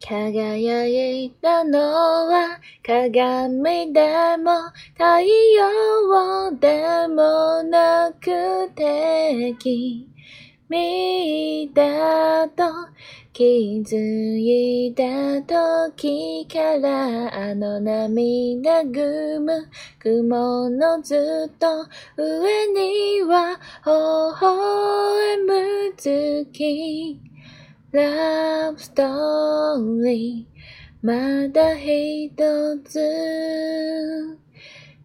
輝いたのは鏡でも太陽でもなくて君だと気づいた時からあの涙ぐむ雲のずっと上には微笑む月 Love story まだ一つ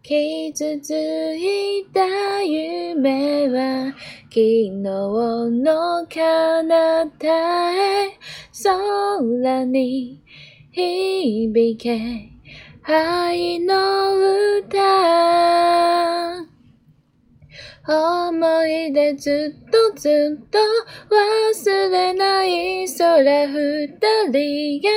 傷ついた夢は昨日の彼方へ空に響け愛の歌思い出ずっとずっと忘れない空二人が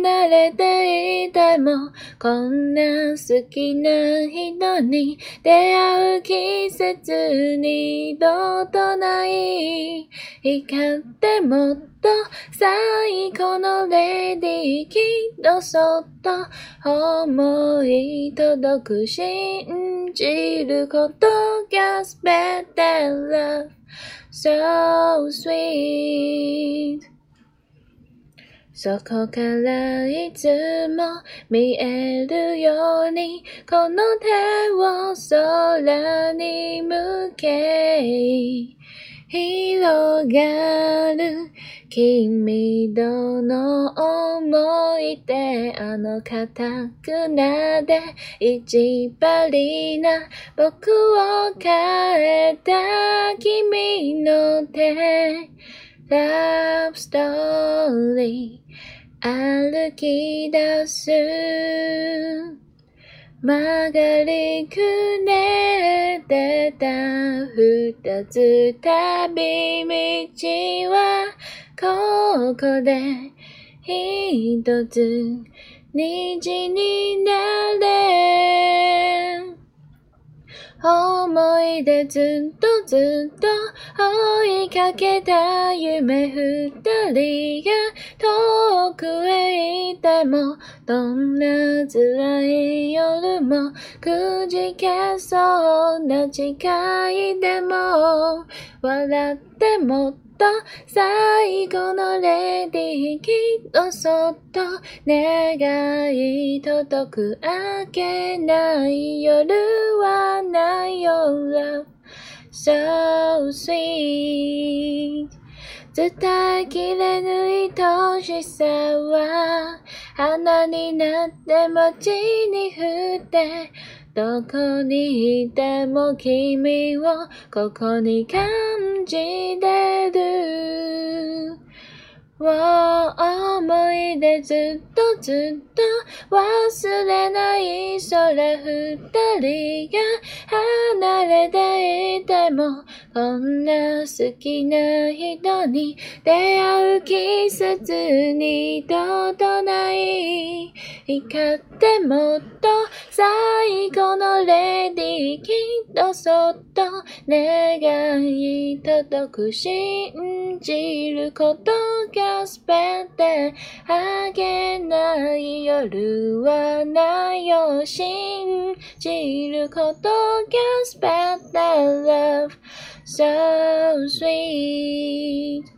離れていてもこんな好きな人に出会う季節二度とない光ってもと最高のレディーきっとそっと思い届く信じることが better love so sweet そこからいつも見えるようにこの手を空に向け広がる君との思い出あの固くなで一張な僕を変えた君の手 Love story 歩き出す。曲がりくねってた二つ旅道はここで一つ虹になれ思い出ずっとずっと追いかけた夢二人が遠くへ行ってもどんな辛い夜もくじけそうな誓いでも笑ってもと最後のレディーきっとそっと願い届く明けない夜はないよ Love so sweet 伝えきれぬ愛しさは花になって街に降ってどこにいても君をここに感じてる。思い出ずっとずっと忘れない空二人が離れていてもこんな好きな人に出会う季節二度とない光ってもっと最後のレディーきっとそっと願い届く信じることがすべてあげない夜はないよ信じることがすべて love so sweet